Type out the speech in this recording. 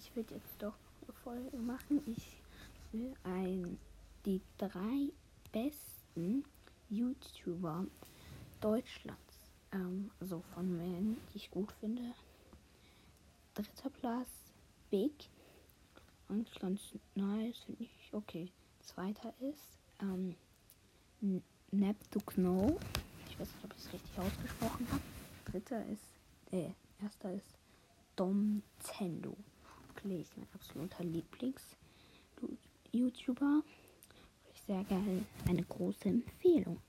ich will jetzt doch eine Folge machen. Ich will ein, die drei besten YouTuber Deutschlands, ähm, also von Männern, die ich gut finde. Dritter Platz, Big. Und ganz nice, finde ich. Okay. Zweiter ist, ähm, Know. Ich weiß nicht, ob ich es richtig ausgesprochen habe. Dritter ist, äh, erster ist Dom Okay, ist mein absoluter Lieblings-YouTuber. Sehr gerne eine große Empfehlung.